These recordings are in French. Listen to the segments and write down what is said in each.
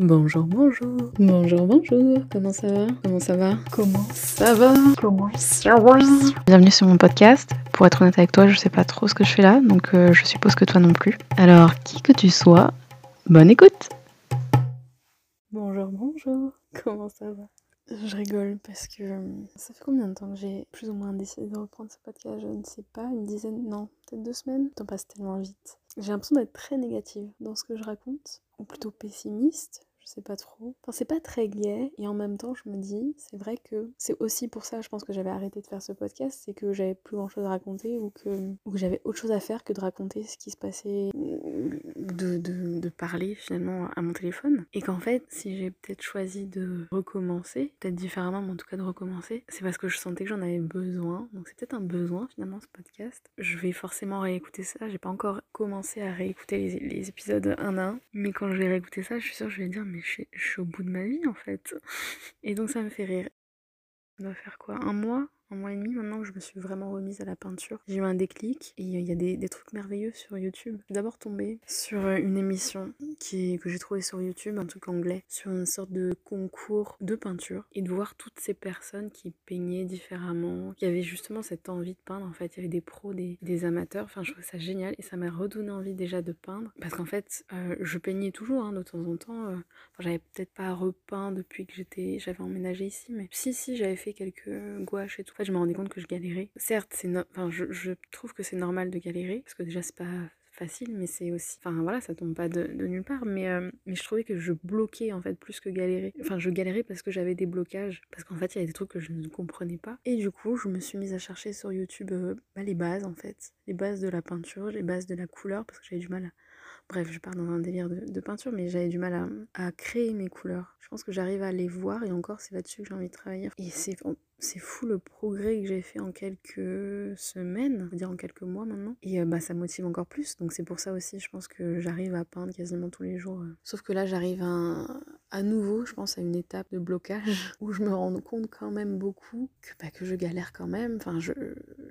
Bonjour, bonjour. Bonjour, bonjour. Comment ça va? Comment ça va? Comment ça va? Comment ça va? Bienvenue sur mon podcast. Pour être honnête avec toi, je sais pas trop ce que je fais là, donc euh, je suppose que toi non plus. Alors, qui que tu sois, bonne écoute Bonjour, bonjour. Comment ça va? Je rigole parce que euh, ça fait combien de temps que j'ai plus ou moins décidé de reprendre ce podcast? Je ne sais pas, une dizaine, non, peut-être deux semaines? Le temps passe tellement vite. J'ai l'impression d'être très négative dans ce que je raconte, ou plutôt pessimiste sais pas trop. Enfin, c'est pas très gai, et en même temps, je me dis, c'est vrai que c'est aussi pour ça, je pense que j'avais arrêté de faire ce podcast, c'est que j'avais plus grand chose à raconter, ou que, ou que j'avais autre chose à faire que de raconter ce qui se passait, de, de, de parler finalement à mon téléphone. Et qu'en fait, si j'ai peut-être choisi de recommencer, peut-être différemment, mais en tout cas de recommencer, c'est parce que je sentais que j'en avais besoin. Donc c'est peut-être un besoin finalement ce podcast. Je vais forcément réécouter ça. J'ai pas encore commencé à réécouter les, les épisodes un à un, mais quand je vais réécouter ça, je suis sûre que je vais dire mais je suis, au bout de ma vie en fait. Et donc ça me fait rire. On doit faire quoi? Un mois? Un mois et demi maintenant que je me suis vraiment remise à la peinture. J'ai eu un déclic et il y a des, trucs merveilleux sur YouTube. D'abord tombé sur euh, une émission qui, que j'ai trouvée sur YouTube, un truc anglais, sur une sorte de concours de peinture et de voir toutes ces personnes qui peignaient différemment, qui avaient justement cette envie de peindre. En fait, il y avait des pros, des, amateurs. Enfin, je trouvais ça génial et ça m'a redonné envie déjà de peindre parce qu'en fait, euh, je peignais toujours hein, de temps en temps. Euh, j'avais peut-être pas repeint depuis que j'étais, j'avais emménagé ici, mais si, si, j'avais fait quelques gouaches et tout fait, je me rendais compte que je galérais. Certes, c'est enfin, je, trouve que c'est normal de galérer, parce que déjà, c'est pas facile, mais c'est aussi. Enfin voilà, ça tombe pas de, nulle part, mais, euh, mais je trouvais que je bloquais en fait plus que galérer. Enfin, je galérais parce que j'avais des blocages, parce qu'en fait, il y avait des trucs que je ne comprenais pas. Et du coup, je me suis mise à chercher sur YouTube euh, bah, les bases en fait, les bases de la peinture, les bases de la couleur, parce que j'avais du mal à. Bref, je pars dans un délire de, peinture, mais j'avais du mal à, à, créer mes couleurs. Je pense que j'arrive à les voir, et encore, c'est là-dessus que j'ai envie de travailler. Et c'est c'est fou le progrès que j'ai fait en quelques semaines, dire en quelques mois maintenant. Et euh, bah ça motive encore plus. Donc c'est pour ça aussi, je pense que j'arrive à peindre quasiment tous les jours. Euh. Sauf que là, j'arrive à, à nouveau, je pense, à une étape de blocage où je me rends compte quand même beaucoup que, bah, que je galère quand même. Enfin, je,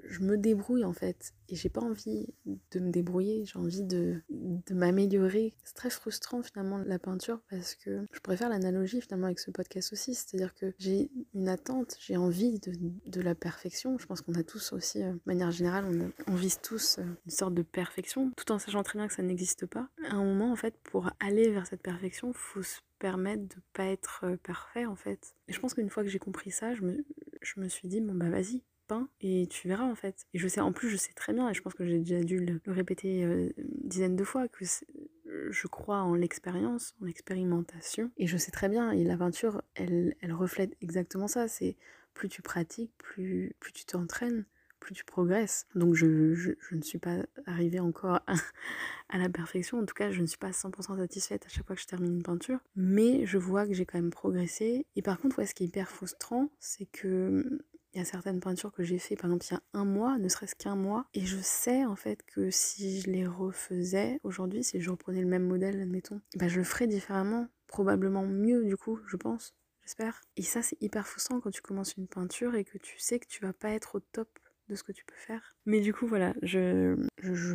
je me débrouille en fait. Et j'ai pas envie de me débrouiller, j'ai envie de, de m'améliorer. C'est très frustrant finalement la peinture parce que je préfère l'analogie finalement avec ce podcast aussi. C'est-à-dire que j'ai une attente, j'ai envie de, la perfection. Je pense qu'on a tous aussi, euh, de manière générale, on, vise tous euh, une sorte de perfection, tout en sachant très bien que ça n'existe pas. À un moment, en fait, pour aller vers cette perfection, faut se permettre de pas être euh, parfait, en fait. Et je pense qu'une fois que j'ai compris ça, je me, je me suis dit, bon bah vas-y, peins et tu verras en fait. Et je sais, en plus, je sais très bien, et je pense que j'ai déjà dû le, répéter une dizaine de fois, que je crois en l'expérience, en l'expérimentation. Et je sais très bien, et la peinture, elle, elle reflète exactement ça. C'est plus tu pratiques, plus, plus tu t'entraînes, plus tu progresses. Donc je, je, ne suis pas arrivée encore à, la perfection. En tout cas, je ne suis pas 100% satisfaite à chaque fois que je termine une peinture. Mais je vois que j'ai quand même progressé. Et par contre, ouais, ce qui est hyper frustrant, c'est que il y a certaines peintures que j'ai fait par exemple il y a un mois, ne serait-ce qu'un mois, et je sais en fait que si je les refaisais aujourd'hui, si je reprenais le même modèle, admettons, bah, je le ferais différemment, probablement mieux du coup, je pense j'espère. Et ça, c'est hyper frustrant quand tu commences une peinture et que tu sais que tu vas pas être au top de ce que tu peux faire. Mais du coup, voilà, je,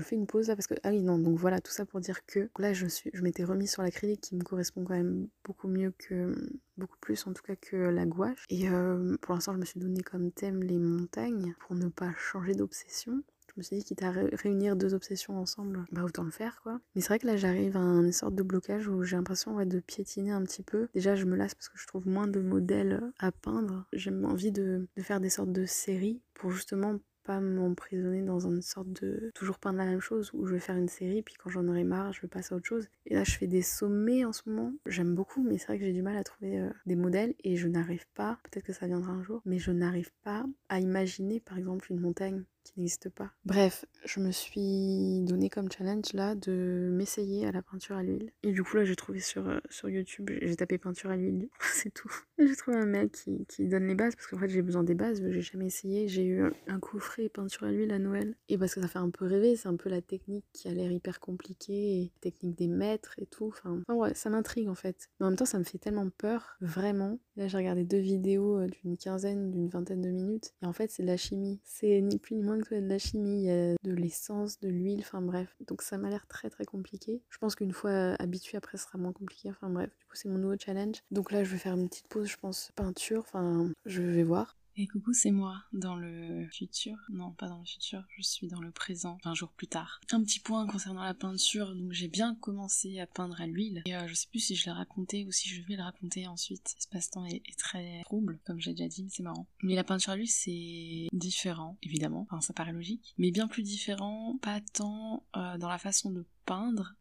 fais une pause là parce que. Ah oui, non, donc voilà, tout ça pour dire que là, je, suis, je m'étais remis sur l'acrylique qui me correspond quand même beaucoup mieux que. beaucoup plus en tout cas que la gouache. Et euh, pour l'instant, je me suis donné comme thème les montagnes pour ne pas changer d'obsession. Je me suis dit, quitte à réunir deux obsessions ensemble, bah autant le faire quoi. Mais c'est vrai que là j'arrive à une sorte de blocage où j'ai l'impression de piétiner un petit peu. Déjà je me lasse parce que je trouve moins de modèles à peindre. J'ai envie de, faire des sortes de séries pour justement pas m'emprisonner dans une sorte de toujours peindre la même chose où je vais faire une série puis quand j'en aurai marre je vais passer à autre chose et là je fais des sommets en ce moment j'aime beaucoup mais c'est vrai que j'ai du mal à trouver euh, des modèles et je n'arrive pas peut-être que ça viendra un jour mais je n'arrive pas à imaginer par exemple une montagne qui n'existe pas. Bref, je me suis donné comme challenge là de m'essayer à la peinture à l'huile. Et du coup là j'ai trouvé sur, euh, YouTube, j'ai tapé peinture à l'huile, c'est tout. J'ai trouvé un mec qui, qui, donne les bases parce qu'en fait j'ai besoin des bases, j'ai jamais essayé. J'ai eu un coffret peinture à l'huile à Noël. Et parce que ça fait un peu rêver, c'est un peu la technique qui a l'air hyper compliquée, technique des maîtres et tout. Enfin, ouais, ça m'intrigue en fait. Mais en même temps ça me fait tellement peur, vraiment, Là, j'ai regardé deux vidéos euh, d'une quinzaine, d'une vingtaine de minutes. Et en fait, c'est de la chimie. C'est ni plus ni moins que de la chimie. Il y a de l'essence, de l'huile, enfin bref. Donc ça m'a l'air très très compliqué. Je pense qu'une fois habitué, après, ce sera moins compliqué. Enfin bref, du coup, c'est mon nouveau challenge. Donc là, je vais faire une petite pause, je pense, peinture. Enfin, je vais voir. Et coucou, c'est moi, dans le futur. Non, pas dans le futur, je suis dans le présent, un jour plus tard. Un petit point concernant la peinture, donc j'ai bien commencé à peindre à l'huile, et euh, je sais plus si je l'ai raconté ou si je vais le raconter ensuite. L'espace-temps est, très trouble, comme j'ai déjà dit, mais c'est marrant. Mais la peinture à l'huile, c'est différent, évidemment, enfin ça paraît logique, mais bien plus différent, pas tant euh, dans la façon de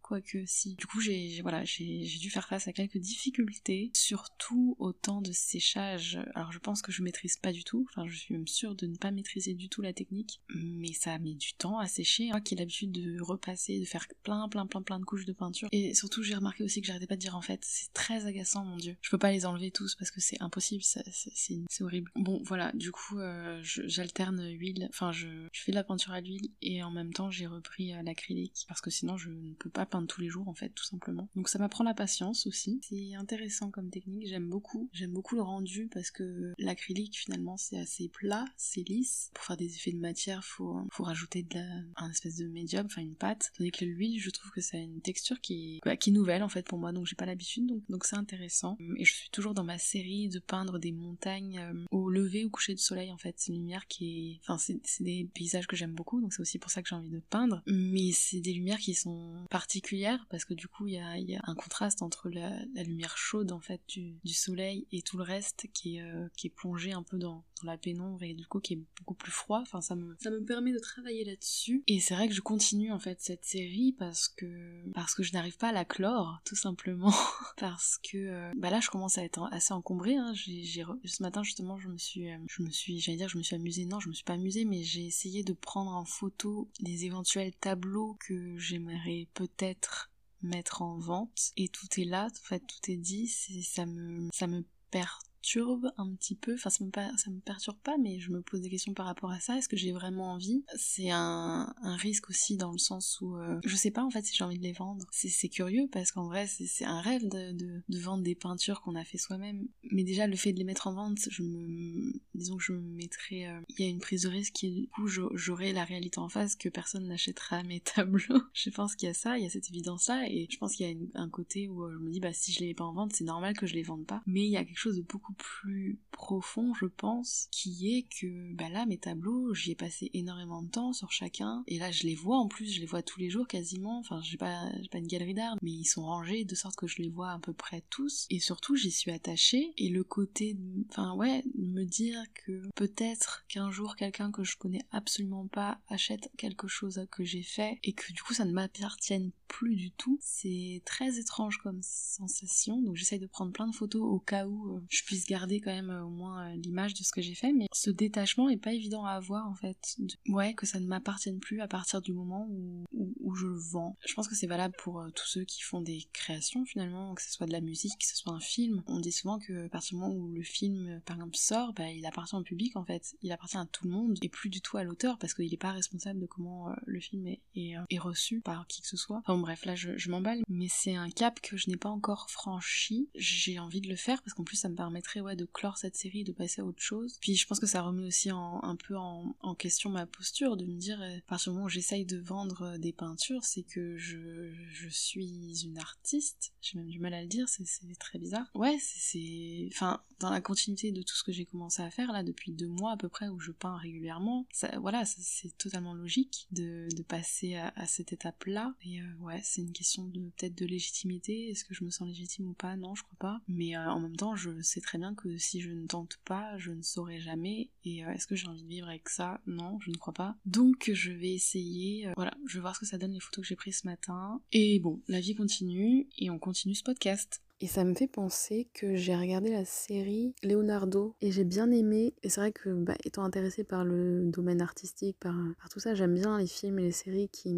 quoique si. Du coup, j'ai voilà, j'ai dû faire face à quelques difficultés, surtout au temps de séchage. Alors, je pense que je maîtrise pas du tout. Enfin, je suis même sûre de ne pas maîtriser du tout la technique, mais ça met du temps à sécher. Moi, qui ai l'habitude de repasser, de faire plein, plein, plein, plein de couches de peinture. Et surtout, j'ai remarqué aussi que j'arrêtais pas de dire en fait, c'est très agaçant, mon dieu. Je peux pas les enlever tous parce que c'est impossible, c'est horrible. Bon, voilà. Du coup, euh, j'alterne huile. Enfin, je, je, fais de la peinture à l'huile et en même temps, j'ai repris euh, l'acrylique parce que sinon, je ne peux pas peindre tous les jours en fait tout simplement. Donc ça m'apprend la patience aussi. C'est intéressant comme technique, j'aime beaucoup. J'aime beaucoup le rendu parce que l'acrylique finalement c'est assez plat, c'est lisse. Pour faire des effets de matière, faut faut rajouter de la, un espèce de médium, enfin une pâte. Tandis que l'huile, je trouve que ça a une texture qui est, bah, qui est nouvelle en fait pour moi, donc j'ai pas l'habitude, donc donc c'est intéressant. Et je suis toujours dans ma série de peindre des montagnes euh, au lever ou coucher du soleil en fait. C'est une lumière qui est, enfin c'est des paysages que j'aime beaucoup, donc c'est aussi pour ça que j'ai envie de peindre. Mais c'est des lumières qui sont particulière parce que du coup il y a, un contraste entre la, lumière chaude en fait du, soleil et tout le reste qui est, euh, qui est plongé un peu dans, la pénombre et du coup qui est beaucoup plus froid. Enfin ça me, ça me permet de travailler là-dessus. Et c'est vrai que je continue en fait cette série parce que parce que je n'arrive pas à la clore tout simplement parce que euh, bah là je commence à être assez encombrée. Hein. Ce matin justement je me suis euh, je me suis j'allais dire je me suis amusée non je me suis pas amusée mais j'ai essayé de prendre en photo des éventuels tableaux que j'aimerais peut-être mettre en vente et tout est là en fait tout est dit ça me ça me perd perturbe un petit peu, enfin ça me, ça me perturbe pas, mais je me pose des questions par rapport à ça, est-ce que j'ai vraiment envie? C'est un, un, risque aussi dans le sens où euh, je sais pas en fait si j'ai envie de les vendre. C'est curieux parce qu'en vrai c'est un rêve de, de, vendre des peintures qu'on a fait soi-même, mais déjà le fait de les mettre en vente, je me, disons que je me mettrais, euh, il y a une prise de risque qui du coup j'aurai la réalité en face que personne n'achètera mes tableaux. je pense qu'il y a ça, il y a cette évidence là, et je pense qu'il y a un côté où euh, je me dis bah si je les mets pas en vente, c'est normal que je les vende pas, mais il y a quelque chose de beaucoup plus profond, je pense, qui est que bah là mes tableaux, j'y ai passé énormément de temps sur chacun, et là je les vois en plus, je les vois tous les jours quasiment. Enfin, j'ai pas, pas une galerie d'art, mais ils sont rangés de sorte que je les vois à peu près tous, et surtout j'y suis attachée. Et le côté, enfin ouais, me dire que peut-être qu'un jour quelqu'un que je connais absolument pas achète quelque chose que j'ai fait et que du coup ça ne m'appartienne plus du tout, c'est très étrange comme sensation. Donc j'essaye de prendre plein de photos au cas où euh, je puisse garder quand même euh, au moins euh, l'image de ce que j'ai fait, mais ce détachement est pas évident à avoir en fait. Ouais, que ça ne m'appartienne plus à partir du moment où, où, je le vends. Je pense que c'est valable pour tous ceux qui font des créations finalement, que ce soit de la musique, que ce soit un film. On dit souvent que à partir du moment où le film par exemple sort, bah, il appartient au public en fait, il appartient à tout le monde et plus du tout à l'auteur parce qu'il est pas responsable de comment le film est, est, est, reçu par qui que ce soit. Enfin bref, là je, je m'emballe, mais c'est un cap que je n'ai pas encore franchi. J'ai envie de le faire parce qu'en plus ça me permettrait ouais de clore cette série, de passer à autre chose. Puis je pense que ça remet aussi en, un peu en, question ma posture, de me dire euh, à partir du moment où j'essaye de vendre euh, des peintures, c'est que je, je suis une artiste. J'ai même du mal à le dire, c'est très bizarre. Ouais, c'est, enfin, dans la continuité de tout ce que j'ai commencé à faire là depuis deux mois à peu près où je peins régulièrement, voilà, c'est totalement logique de, de passer à, à cette étape-là. Et euh, ouais, c'est une question de peut-être de légitimité. Est-ce que je me sens légitime ou pas? Non, je crois pas. Mais en même temps, je sais très bien que si je ne tente pas, je ne saurai jamais. Et euh, est-ce que j'ai envie de vivre avec ça? Non, je ne crois pas. Donc je vais essayer. Euh, voilà, je vais voir ce que ça donne les photos que j'ai prises ce matin. Et bon, la vie continue et on continue ce podcast. Et ça me fait penser que j'ai regardé la série Leonardo et j'ai bien aimé. Et c'est vrai que, bah, étant intéressée par le domaine artistique, par, par tout ça, j'aime bien les films et les séries qui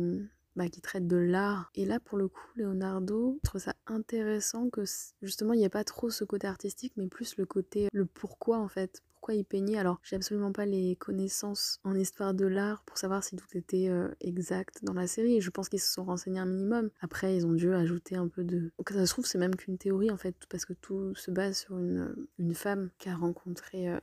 bah, qui traite de l'art. Et là, pour le coup, Leonardo, je trouve ça intéressant que justement, il n'y ait pas trop ce côté artistique, mais plus le côté, le pourquoi en fait pourquoi il peignait? Alors, j'ai absolument pas les connaissances en histoire de l'art pour savoir si tout était euh, exact dans la série. Je pense qu'ils se sont renseignés un minimum. Après, ils ont dû ajouter un peu de. Donc, ça se trouve, c'est même qu'une théorie en fait, parce que tout se base sur une, une femme qui a rencontré euh,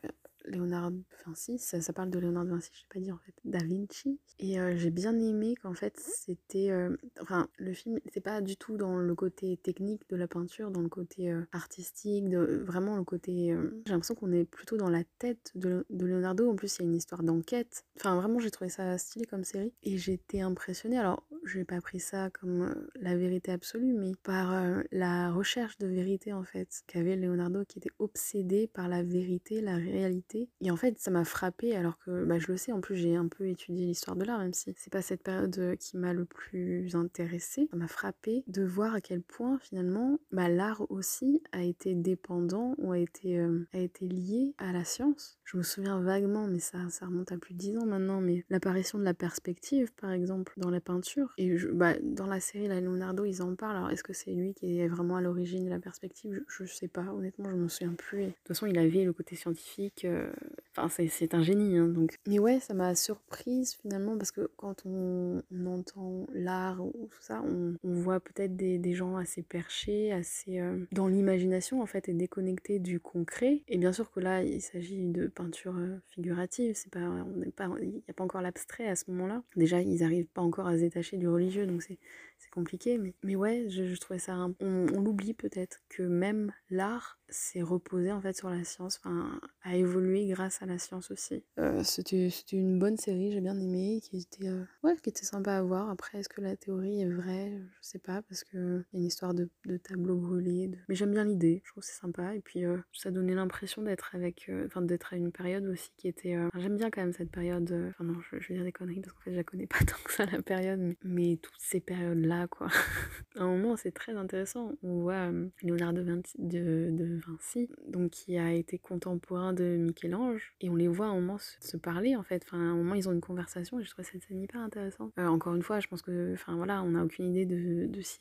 Léonard Vinci, ça, parle de Léonard Vinci, je sais pas dire en fait, Da Vinci. Et euh, j'ai bien aimé qu'en fait c'était, euh, enfin le film c'est pas du tout dans le côté technique de la peinture, dans le côté euh, artistique, de, vraiment le côté, j'ai l'impression qu'on est plutôt dans la tête de, Leonardo. En plus il y a une histoire d'enquête. Enfin vraiment j'ai trouvé ça stylé comme série et j'étais impressionnée. Alors j'ai pas pris ça comme la vérité absolue, mais par la recherche de vérité en fait qu'avait Leonardo qui était obsédé par la vérité, la réalité et en fait, ça m'a frappé alors que bah, je le sais, en plus j'ai un peu étudié l'histoire de l'art, même si c'est pas cette période euh, qui m'a le plus intéressée. Ça m'a frappé de voir à quel point finalement bah, l'art aussi a été dépendant ou a été, euh, a été lié à la science. Je me souviens vaguement, mais ça, ça remonte à plus de 10 ans maintenant, mais l'apparition de la perspective par exemple dans la peinture. Et bah, dans la série, la Leonardo, ils en parlent. Alors est-ce que c'est lui qui est vraiment à l'origine de la perspective? Je, je, sais pas, honnêtement, je me souviens plus. de toute façon, il avait le côté scientifique. Euh, 嗯。Enfin, c'est un génie, hein, donc. Mais ouais, ça m'a surprise finalement parce que quand on, entend l'art ou tout ça, on, voit peut-être des, des, gens assez perchés, assez euh, dans l'imagination en fait et déconnectés du concret. Et bien sûr que là, il s'agit de peinture euh, figurative. C'est pas, on n'est pas, il n'y a pas encore l'abstrait à ce moment-là. Déjà, ils n'arrivent pas encore à se détacher du religieux, donc c'est compliqué. Mais, mais ouais, je, trouvais ça. On, on l'oublie peut-être que même l'art s'est reposé en fait sur la science, enfin, a évolué grâce à la science aussi. Euh, c'était une bonne série, j'ai bien aimé, qui était, euh, ouais, qui était sympa à voir. Après, est-ce que la théorie est vraie? Je sais pas, parce qu'il y a une histoire de, de tableau brûlé. Mais j'aime bien l'idée, je trouve c'est sympa. Et puis, euh, ça donnait l'impression d'être avec, enfin, d'être à une période aussi qui était. j'aime bien quand même cette période. Enfin, non, je, vais dire des conneries parce qu'en fait, je la connais pas tant que ça la période, mais, toutes ces périodes-là, quoi. à un moment, c'est très intéressant. On voit Léonard de, de, de Vinci, donc qui a été contemporain de Michel-Ange, et on les voit à un moment se, parler en fait. Enfin, à un moment, ils ont une conversation, et je trouve cette scène hyper intéressante. Euh, encore une fois, je pense que, enfin voilà, on n'a aucune idée de, de si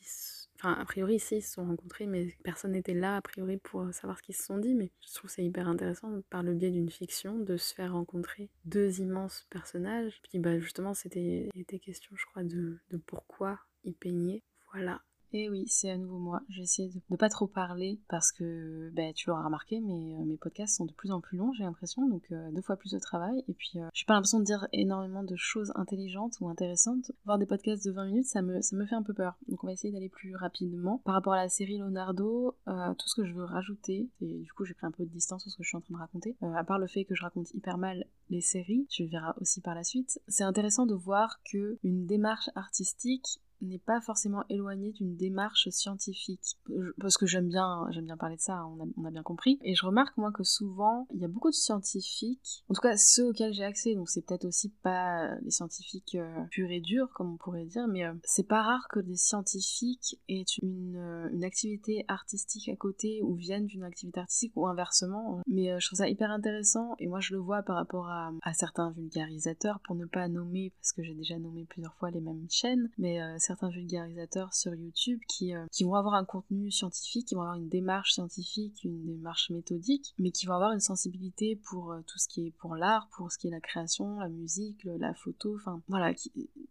Enfin, a priori, si, ils se sont rencontrés, mais personne n'était là, a priori, pour savoir ce qu'ils se sont dit. Mais je trouve c'est hyper intéressant, par le biais d'une fiction, de se faire rencontrer deux immenses personnages. Puis, bah, justement, c'était question, je crois, de, de pourquoi ils peignaient. Voilà. Et oui, c'est à nouveau moi. J'ai essayé de ne pas trop parler parce que ben, tu l'auras remarqué, mais euh, mes podcasts sont de plus en plus longs, j'ai l'impression, donc euh, deux fois plus de travail. Et puis, euh, j'ai pas l'impression de dire énormément de choses intelligentes ou intéressantes. Voir des podcasts de 20 minutes, ça me, fait un peu peur. Donc, on va essayer d'aller plus rapidement. Par rapport à la série Leonardo, tout ce que je veux rajouter, et du coup, j'ai pris un peu de distance sur ce que je suis en train de raconter, à part le fait que je raconte hyper mal les séries, tu le verras aussi par la suite, c'est intéressant de voir que une démarche artistique n'est pas forcément éloigné d'une démarche scientifique. Parce que j'aime bien, j'aime bien parler de ça, on a, on a, bien compris. Et je remarque moi que souvent, il y a beaucoup de scientifiques, en tout cas ceux auxquels j'ai accès, donc c'est peut-être aussi pas les scientifiques euh, purs et durs, comme on pourrait dire, mais euh, c'est pas rare que des scientifiques aient une, euh, une activité artistique à côté ou viennent d'une activité artistique ou inversement. Mais je trouve ça hyper intéressant et moi je le vois par rapport à, à certains vulgarisateurs, pour ne pas nommer, parce que j'ai déjà nommé plusieurs fois les mêmes chaînes, mais certains vulgarisateurs sur YouTube qui, euh, qui vont avoir un contenu scientifique, qui vont avoir une démarche scientifique, une démarche méthodique, mais qui vont avoir une sensibilité pour euh, tout ce qui est pour l'art, pour ce qui est la création, la musique, la photo, enfin voilà,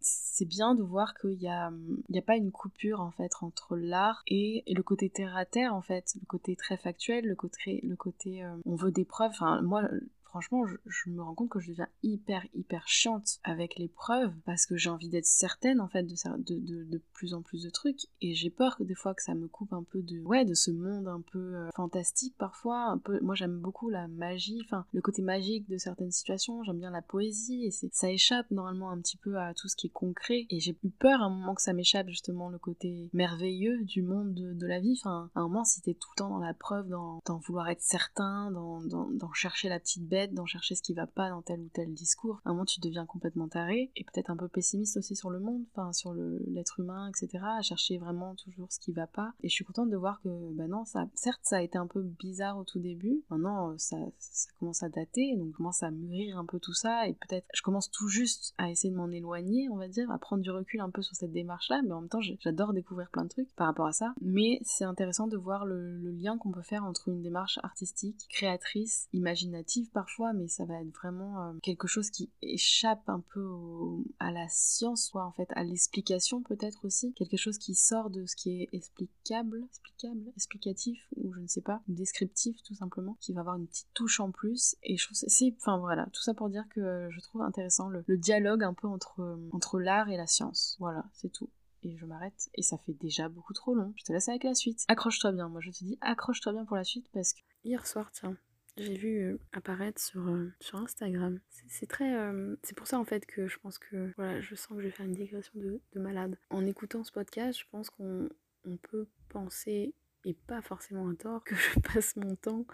c'est bien de voir qu'il y a, y a pas une coupure en fait entre l'art et, le côté terre à terre en fait, le côté très factuel, le côté, le côté euh, on veut des preuves, enfin moi franchement, je, me rends compte que je deviens hyper, hyper chiante avec les preuves parce que j'ai envie d'être certaine, en fait, de, de, de, plus en plus de trucs. Et j'ai peur que des fois que ça me coupe un peu de, ouais, de ce monde un peu euh, fantastique parfois. Un peu, moi, j'aime beaucoup la magie, enfin, le côté magique de certaines situations. J'aime bien la poésie et ça échappe normalement un petit peu à tout ce qui est concret. Et j'ai eu peur à un moment que ça m'échappe justement le côté merveilleux du monde de, la vie. Enfin, à un moment, si t'es tout le temps dans la preuve, dans, dans vouloir être certain, dans, dans, dans chercher la petite bête, bête d'en chercher ce qui va pas dans tel ou tel discours. À un moment, tu deviens complètement taré et peut-être un peu pessimiste aussi sur le monde, enfin sur l'être humain, etc. À chercher vraiment toujours ce qui va pas. Et je suis contente de voir que, bah non, ça, certes, ça a été un peu bizarre au tout début. Maintenant, ça, ça commence à dater, donc commence à mûrir un peu tout ça et peut-être, je commence tout juste à essayer de m'en éloigner, on va dire, à prendre du recul un peu sur cette démarche-là, mais en même temps, j'adore découvrir plein de trucs par rapport à ça. Mais c'est intéressant de voir le, le lien qu'on peut faire entre une démarche artistique, créatrice, imaginative parfois, mais ça va être vraiment euh, quelque chose qui échappe un peu à la science, soit en fait à l'explication peut-être aussi, quelque chose qui sort de ce qui est explicable, explicatif ou je ne sais pas, descriptif tout simplement, qui va avoir une petite touche en plus. Et je trouve c'est, enfin voilà, tout ça pour dire que je trouve intéressant le, le dialogue un peu entre entre l'art et la science. Voilà, c'est tout et je m'arrête et ça fait déjà beaucoup trop long. Je te laisse avec la suite. Accroche-toi bien, moi je te dis accroche-toi bien pour la suite parce que hier soir, tiens, j'ai vu euh, apparaître sur, euh, sur Instagram. C'est très. Euh, c'est pour ça en fait que je pense que. Voilà, je sens que je vais faire une digression de, de malade. En écoutant ce podcast, je pense qu'on on peut penser, et pas forcément à tort, que je passe mon temps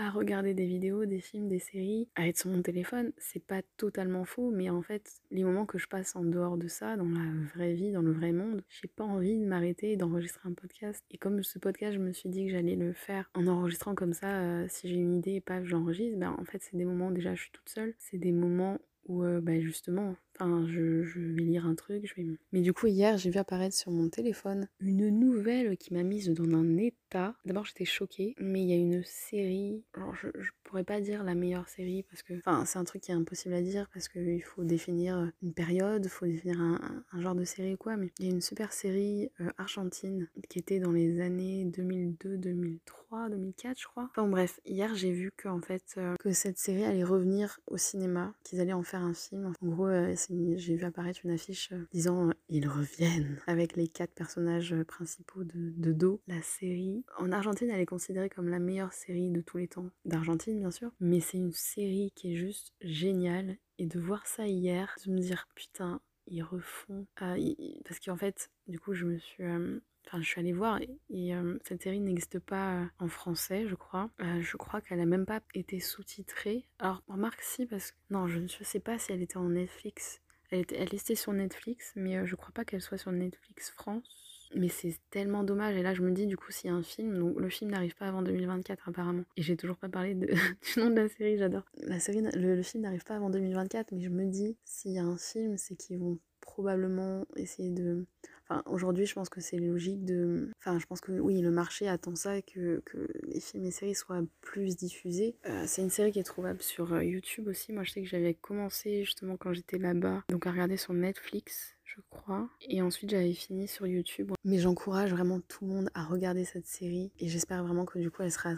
à regarder des vidéos, des films, des séries, à être sur mon téléphone, c'est pas totalement faux, mais en fait, les moments que je passe en dehors de ça, dans la vraie vie, dans le vrai monde, j'ai pas envie de m'arrêter et d'enregistrer un podcast. Et comme ce podcast, je me suis dit que j'allais le faire en enregistrant comme ça, euh, si j'ai une idée et pas j'enregistre, ben en fait, c'est des moments, déjà, je suis toute seule, c'est des moments où, euh, ben justement, Enfin, je, vais lire un truc, je vais... Mais du coup, hier, j'ai vu apparaître sur mon téléphone une nouvelle qui m'a mise dans un état. D'abord, j'étais choquée, mais il y a une série... Alors, je, je, pourrais pas dire la meilleure série, parce que... Enfin, c'est un truc qui est impossible à dire, parce qu'il faut définir une période, il faut définir un, genre de série ou quoi, mais il y a une super série euh, argentine qui était dans les années 2002, 2003, 2004, je crois. Enfin, bref, hier, j'ai vu que, en fait, euh, que cette série allait revenir au cinéma, qu'ils allaient en faire un film. En gros, euh, j'ai vu apparaître une affiche euh, disant euh, ils reviennent avec les quatre personnages euh, principaux de, de Do. La série en Argentine, elle est considérée comme la meilleure série de tous les temps d'Argentine, bien sûr, mais c'est une série qui est juste géniale. Et de voir ça hier, de me dire putain, ils refont. Parce qu'en fait, du coup, je me suis. Enfin, je suis allée voir et, euh, cette série n'existe pas en français, je crois. Euh, je crois qu'elle a même pas été sous-titrée. Alors, remarque si, parce que non, je ne sais pas si elle était en Netflix. Elle était, elle était sur Netflix, mais euh, je crois pas qu'elle soit sur Netflix France. Mais c'est tellement dommage. Et là, je me dis, du coup, s'il y a un film, donc le film n'arrive pas avant 2024 apparemment. Et j'ai toujours pas parlé de, du nom de la série, j'adore. La série, le film n'arrive pas avant 2024, mais je me dis, s'il y a un film, c'est qu'ils vont probablement essayer de... Enfin, aujourd'hui, je pense que c'est logique de... Enfin, je pense que oui, le marché attend ça, que, que les films et séries soient plus diffusés. Euh, c'est une série qui est trouvable sur euh, YouTube aussi. Moi, je sais que j'avais commencé justement quand j'étais là-bas, donc à regarder sur Netflix je crois. Et ensuite, j'avais fini sur YouTube. Mais j'encourage vraiment tout le monde à regarder cette série. Et j'espère vraiment que du coup, elle sera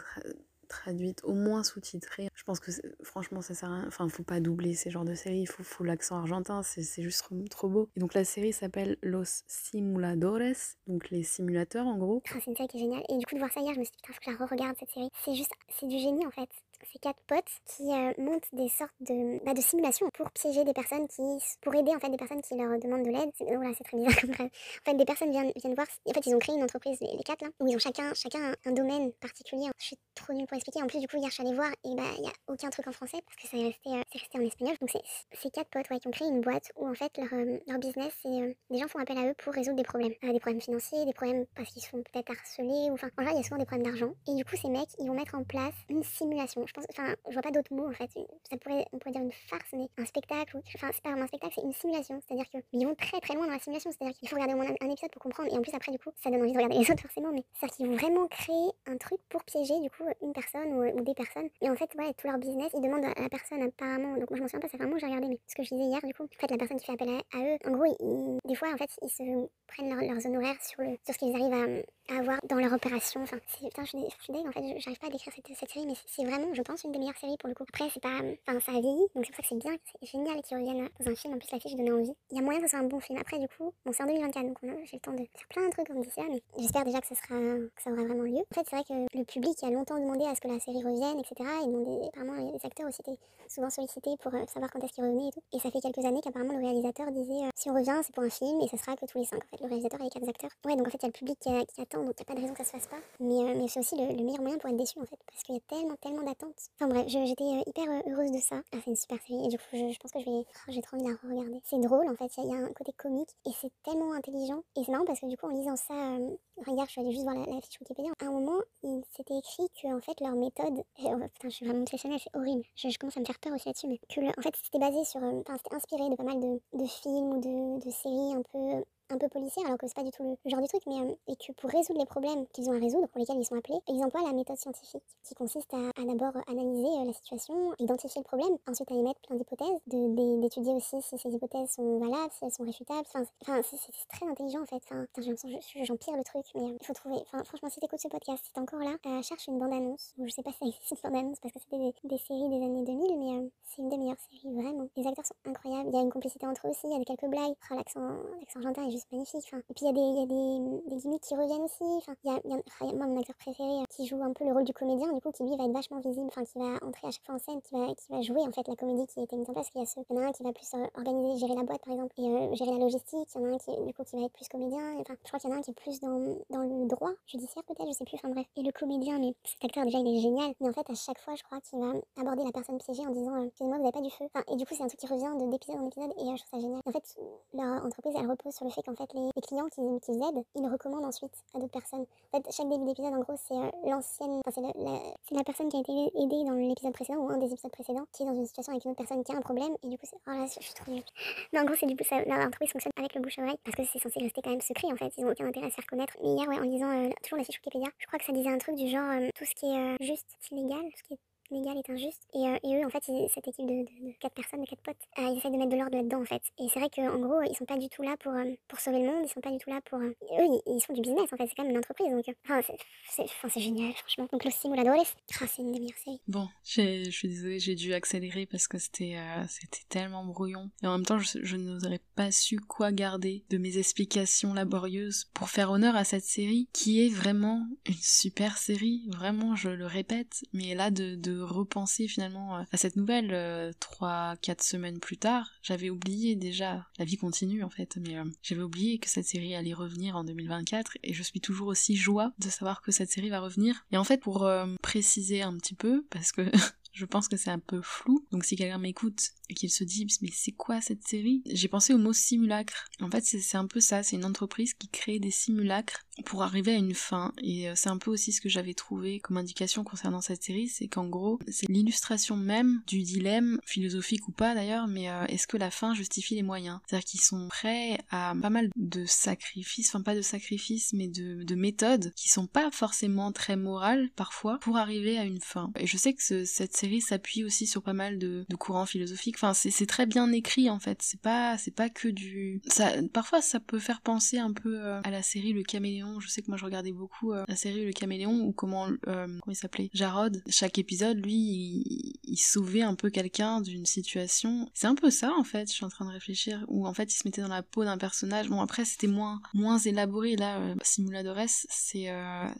traduite, au moins sous-titrée. Je pense que franchement, ça sert à rien. Enfin, faut pas doubler ces genres de séries. Il faut, faut l'accent argentin. C'est juste trop beau. Et donc, la série s'appelle Los Simuladores. Donc, les simulateurs, en gros. c'est une série qui est géniale. Et du coup, de voir ça hier, je me suis dit, putain, faut que je la re-regarde cette série. C'est juste, c'est du génie en fait ces quatre potes qui euh, montent des sortes de, bah, de simulations pour piéger des personnes qui, pour aider en fait des personnes qui leur demandent de l'aide. Oh c'est très bizarre comme En fait, des personnes viennent, viennent voir. En fait, ils ont créé une entreprise, les, quatre là, où ils ont chacun, chacun un domaine particulier. Je suis trop nulle pour expliquer. En plus, du coup, hier, je suis allée voir et bah, il y a aucun truc en français parce que ça est resté, euh, resté en espagnol. Donc, c'est ces quatre potes ouais, qui ont créé une boîte où en fait leur, euh, leur business, c'est euh, des gens font appel à eux pour résoudre des problèmes, euh, des problèmes financiers, des problèmes parce qu'ils sont peut-être harcelés ou enfin, en il y a souvent des problèmes d'argent. Et du coup, ces mecs, ils vont mettre en place une simulation. Je pense, enfin, je vois pas d'autres mots en fait. Ça pourrait, on pourrait dire une farce, mais un spectacle. Enfin, c'est pas un spectacle, c'est une simulation. C'est-à-dire qu'ils vont très très loin dans la simulation. C'est-à-dire qu'il faut regarder au moins un, épisode pour comprendre. Et en plus, après, du coup, ça donne envie de regarder les autres forcément. Mais c'est-à-dire qu'ils vont vraiment créer un truc pour piéger du coup une personne ou, des personnes. Et en fait, ouais, tout leur business, ils demandent à la personne apparemment. Donc moi, je m'en souviens pas, ça fait un mois que j'ai regardé, mais ce que je disais hier, du coup, en fait, la personne qui fait appel à, eux, en gros, ils, des fois, en fait, ils se prennent leur, leurs honoraires sur, le, sur ce qu'ils arrivent à, avoir dans leur opération. Enfin, putain, je suis, dingue, en fait, j'arrive pas à décrire cette, série, mais c'est vraiment, pense, une des meilleures séries pour le coup. Après, c'est pas, enfin, ça a vieilli, donc c'est pour ça que c'est bien, c'est génial qu'ils reviennent dans un film. En plus, l'affiche donnait envie. Il y a moyen que ce soit un bon film. Après, du coup, bon, c'est en 2024, donc j'ai le temps de faire plein de trucs comme d'ici mais j'espère déjà que ce sera, que ça aura vraiment lieu. En fait, c'est vrai que le public a longtemps demandé à ce que la série revienne, etc. Et demandé, apparemment, les acteurs aussi étaient souvent sollicités pour euh, savoir quand est-ce qu'ils revenaient et tout. Et ça fait quelques années qu'apparemment le réalisateur disait, euh, si on revient, c'est pour un film et ça sera que tous les cinq. En fait, le réalisateur et les quatre acteurs. Ouais, donc en fait, il y a le public qui a, qui a j'attends, donc il n'y a pas de raison que ça se fasse pas. Mais, mais c'est aussi le, meilleur moyen pour être déçu en fait, parce qu'il y a tellement, tellement d'attentes. Enfin bref, j'étais hyper heureuse de ça. Ah, c'est une super série, et du coup, je, pense que je vais. Oh, j'ai trop envie de la regarder. C'est drôle en fait, il y, a un côté comique, et c'est tellement intelligent. Et c'est marrant parce que du coup, en lisant ça, regarde, je suis allée juste voir la, fiche Wikipédia. À un moment, il s'était écrit que en fait, leur méthode. Oh, putain, je suis vraiment obsessionnelle, c'est horrible. Je, commence à me faire peur aussi là-dessus, mais que en fait, c'était basé sur. Enfin, c'était inspiré de pas mal de, de films ou de, de séries un peu un peu policière, alors que c'est pas du tout le, genre du truc, mais euh, et que pour résoudre les problèmes qu'ils ont à résoudre, pour lesquels ils sont appelés, ils emploient la méthode scientifique, qui consiste à, d'abord analyser euh, la situation, identifier le problème, ensuite à émettre plein d'hypothèses, d'étudier aussi si ces hypothèses sont valables, si elles sont réfutables. Enfin, c'est très intelligent en fait. Enfin, j'empire le truc, mais euh, il faut trouver. Enfin, franchement, si t'écoutes ce podcast, si t'es encore là, cherche une bande-annonce. Je sais pas si ça existe une bande-annonce parce que c'était des, séries des années 2000, mais c'est une des meilleures séries, vraiment. Les acteurs sont incroyables, il y a une complicité entre eux aussi, il y a quelques blagues. Oh, l'accent argentin est juste magnifique. et puis il y a, des, y a des, gimmicks qui reviennent aussi. Enfin, il y a, y moi, mon acteur préféré euh, qui joue un peu le rôle du comédien, du coup, qui lui va être vachement visible, enfin, qui va entrer à chaque fois en scène, qui va, qui va jouer en fait la comédie qui a été mise en place. Il y, y en a un qui va plus euh, organiser, gérer la boîte par exemple, et euh, gérer la logistique. Il y en a un qui, du coup, qui va être plus comédien. Enfin, je crois qu'il y en a un qui est plus dans, dans le droit judiciaire peut-être, je sais plus. Enfin bref. Et le comédien, mais cet acteur déjà, il est génial. Mais en fait, à chaque fois, je crois qu'il va aborder la personne piégée en disant, excusez-moi, vous n'avez pas du feu. Enfin, et du coup, c'est un truc qui revient d'épisode en épisode, et je trouve ça génial. En fait, leur entreprise, elle repose sur le fait fait, les, clients qui qu'ils aident, ils le recommandent ensuite à d'autres personnes. En fait, chaque début d'épisode, en gros, c'est euh, l'ancienne, c'est la, personne qui a été aidée dans l'épisode précédent ou un des épisodes précédents qui est dans une situation avec une autre personne qui a un problème et du coup, c'est. Oh là, je suis trop nulle. Mais en gros, c'est du coup, ça, l'entreprise fonctionne avec le bouche à oreille parce que c'est censé rester quand même secret en fait. Ils ont aucun intérêt à se faire connaître. Mais hier, ouais, en lisant euh, toujours la fiche Wikipédia, je crois que ça disait un truc du genre euh, tout ce qui est juste, illégal, tout ce qui est légal est injuste. Et, euh, et eux, en fait, cette équipe de, de, quatre personnes, de quatre potes, euh, ils essaient de mettre de l'ordre là-dedans, en fait. Et c'est vrai qu'en gros, ils sont pas du tout là pour, euh, pour sauver le monde, ils sont pas du tout là pour. eux, ils, font du business, en fait, c'est quand même une entreprise. Donc, enfin, c'est génial, franchement. Donc, Los Simuladores, ah, c'est une des meilleures séries. Bon, je suis désolée, j'ai dû accélérer parce que c'était c'était tellement brouillon. Et en même temps, je, je n'aurais pas su quoi garder de mes explications laborieuses pour faire honneur à cette série qui est vraiment une super série. Vraiment, je le répète, mais là, de, de repenser finalement euh, à cette nouvelle euh, trois, quatre semaines plus tard. J'avais oublié déjà, la vie continue en fait, mais euh, j'avais oublié que cette série allait revenir en 2024 et je suis toujours aussi joie de savoir que cette série va revenir. Et en fait, pour préciser un petit peu, parce que je pense que c'est un peu flou. Donc si quelqu'un m'écoute et qu'il se dit mais c'est quoi cette série? J'ai pensé au mot simulacre. En fait c'est un peu ça, c'est une entreprise qui crée des simulacres pour arriver à une fin. Et euh, c'est un peu aussi ce que j'avais trouvé comme indication concernant cette série, c'est qu'en gros c'est l'illustration même du dilemme, philosophique ou pas d'ailleurs, mais euh, est-ce que la fin justifie les moyens? C'est-à-dire qu'ils sont prêts à pas mal de sacrifices, enfin pas de sacrifices mais de, de méthodes qui sont pas forcément très morales parfois pour arriver à une fin. Et je sais que cette série s'appuie aussi sur pas mal de, courants philosophiques. Enfin, c'est très bien écrit en fait. C'est pas, c'est pas que du. Parfois, ça peut faire penser un peu euh, à la série Le Caméléon. Je sais que moi, je regardais beaucoup euh, la série Le Caméléon ou comment, euh, comment il s'appelait, Jarod. Chaque épisode, lui, il, sauvait un peu quelqu'un d'une situation. C'est un peu ça en fait. Je suis en train de réfléchir. Où en fait, il se mettait dans la peau d'un personnage. Bon, après, c'était moins, moins élaboré. Là, Simuladores, c'est,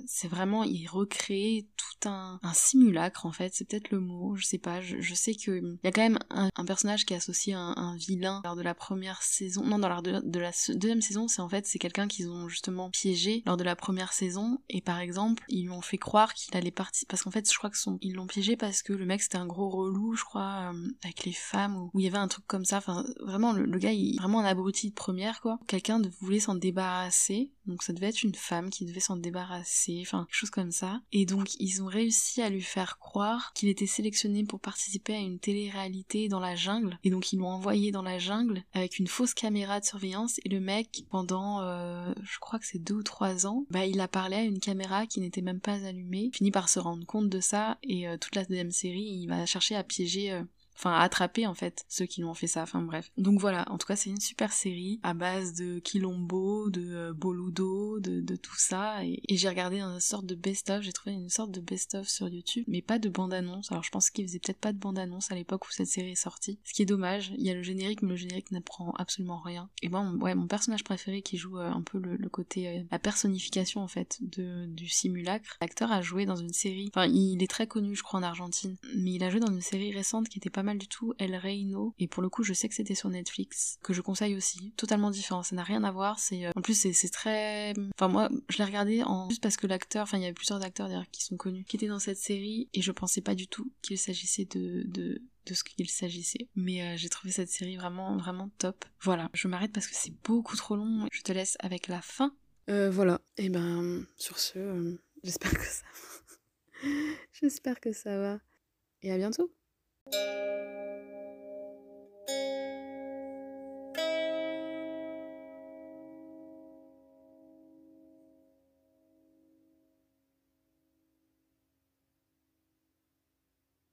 c'est vraiment, il recréait tout un, un simulacre en fait. C'est peut-être le mot je sais pas, je, sais qu'il hum, y a quand même un, qui est associé un, vilain lors de la première saison, non, dans lors de, la deuxième saison, c'est en fait, c'est quelqu'un qu'ils ont justement piégé lors de la première saison, et par exemple, ils lui ont fait croire qu'il allait partir, parce qu'en fait, je crois que son, ils l'ont piégé parce que le mec c'était un gros relou, je crois, hum, avec les femmes, où, il y avait un truc comme ça, enfin, vraiment, le, gars, il vraiment un abruti de première, quoi. Quelqu'un voulait s'en débarrasser, donc ça devait être une femme qui devait s'en débarrasser, enfin, quelque chose comme ça, et donc ils ont réussi à lui faire croire qu'il était sélectionné pour participer à une télé-réalité dans la jungle. Et donc ils l'ont envoyé dans la jungle avec une fausse caméra de surveillance. Et le mec pendant euh, je crois que c'est deux ou trois ans bah il a parlé à une caméra qui n'était même pas allumée. Il finit par se rendre compte de ça. Et euh, toute la deuxième série il va chercher à piéger euh, enfin attraper en fait ceux qui l'ont fait ça, enfin bref. Donc voilà, en tout cas c'est une super série à base de Quilombo, de euh, Boludo, de, tout ça, et, j'ai regardé une sorte de best-of, j'ai trouvé une sorte de best-of sur YouTube, mais pas de bande-annonce, alors je pense qu'ils faisaient peut-être pas de bande-annonce à l'époque où cette série est sortie, ce qui est dommage, il y a le générique, mais le générique n'apprend absolument rien. Et moi, ouais, mon personnage préféré qui joue euh, un peu le, côté, euh, la personnification en fait de, du simulacre, l'acteur a joué dans une série, enfin il est très connu je crois en Argentine, mais il a joué dans une série récente qui était pas mal du tout El Reino et pour le coup je sais que c'était sur Netflix que je conseille aussi totalement différent ça n'a rien à voir c'est en plus c'est très enfin moi je l'ai regardé en juste parce que l'acteur enfin il y avait plusieurs acteurs d'ailleurs qui sont connus qui étaient dans cette série et je pensais pas du tout qu'il s'agissait de, de de ce qu'il s'agissait. Mais j'ai trouvé cette série vraiment, vraiment top. Voilà, je m'arrête parce que c'est beaucoup trop long. Je te laisse avec la fin. voilà, et ben sur ce, j'espère que ça va. j'espère que ça va. Et à bientôt Thank you.